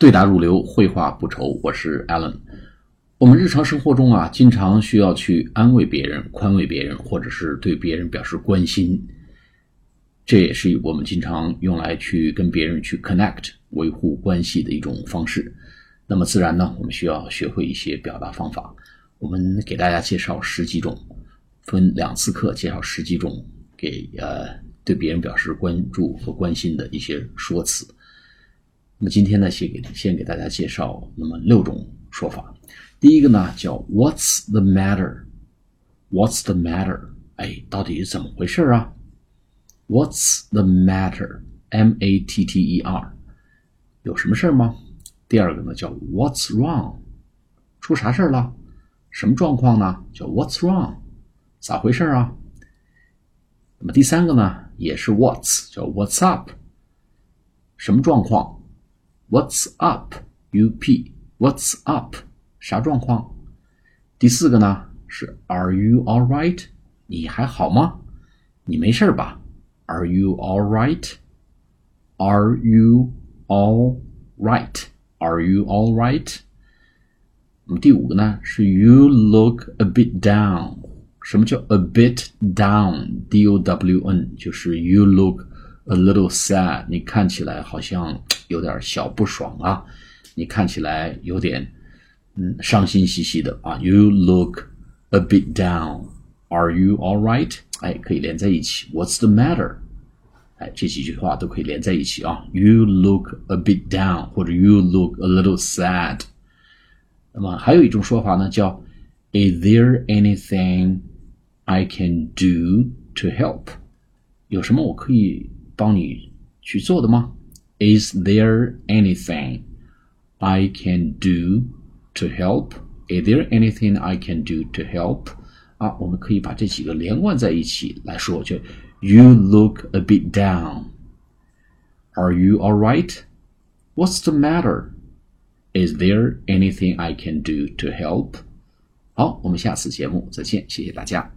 对答如流，绘画不愁。我是 Alan。我们日常生活中啊，经常需要去安慰别人、宽慰别人，或者是对别人表示关心。这也是我们经常用来去跟别人去 connect、维护关系的一种方式。那么自然呢，我们需要学会一些表达方法。我们给大家介绍十几种，分两次课介绍十几种给呃对别人表示关注和关心的一些说辞。那么今天呢，先给先给大家介绍那么六种说法。第一个呢叫 What's the matter？What's the matter？哎，到底怎么回事啊？What's the matter？M A T T E R，有什么事儿吗？第二个呢叫 What's wrong？出啥事儿了？什么状况呢？叫 What's wrong？咋回事啊？那么第三个呢也是 What's，叫 What's up？什么状况 ？What's up? U P. What's up? 啥状况？第四个呢是 Are you all right? 你还好吗？你没事吧？Are you all right? Are you all right? Are you all right? 那么第五个呢是 You look a bit down. 什么叫 a bit down? D O W N 就是 You look a little sad. 你看起来好像。 有点小不爽啊，你看起来有点嗯伤心兮兮的啊。You look a bit down. Are you all right？哎，可以连在一起。What's the matter？哎，这几句话都可以连在一起啊。You look a bit down，或者 You look a little sad。那么还有一种说法呢，叫 Is there anything I can do to help？有什么我可以帮你去做的吗 ？Is there anything I can do to help? Is there anything I can do to help? 啊，我们可以把这几个连贯在一起来说，就 You look a bit down. Are you all right? What's the matter? Is there anything I can do to help? 好，我们下次节目再见，谢谢大家。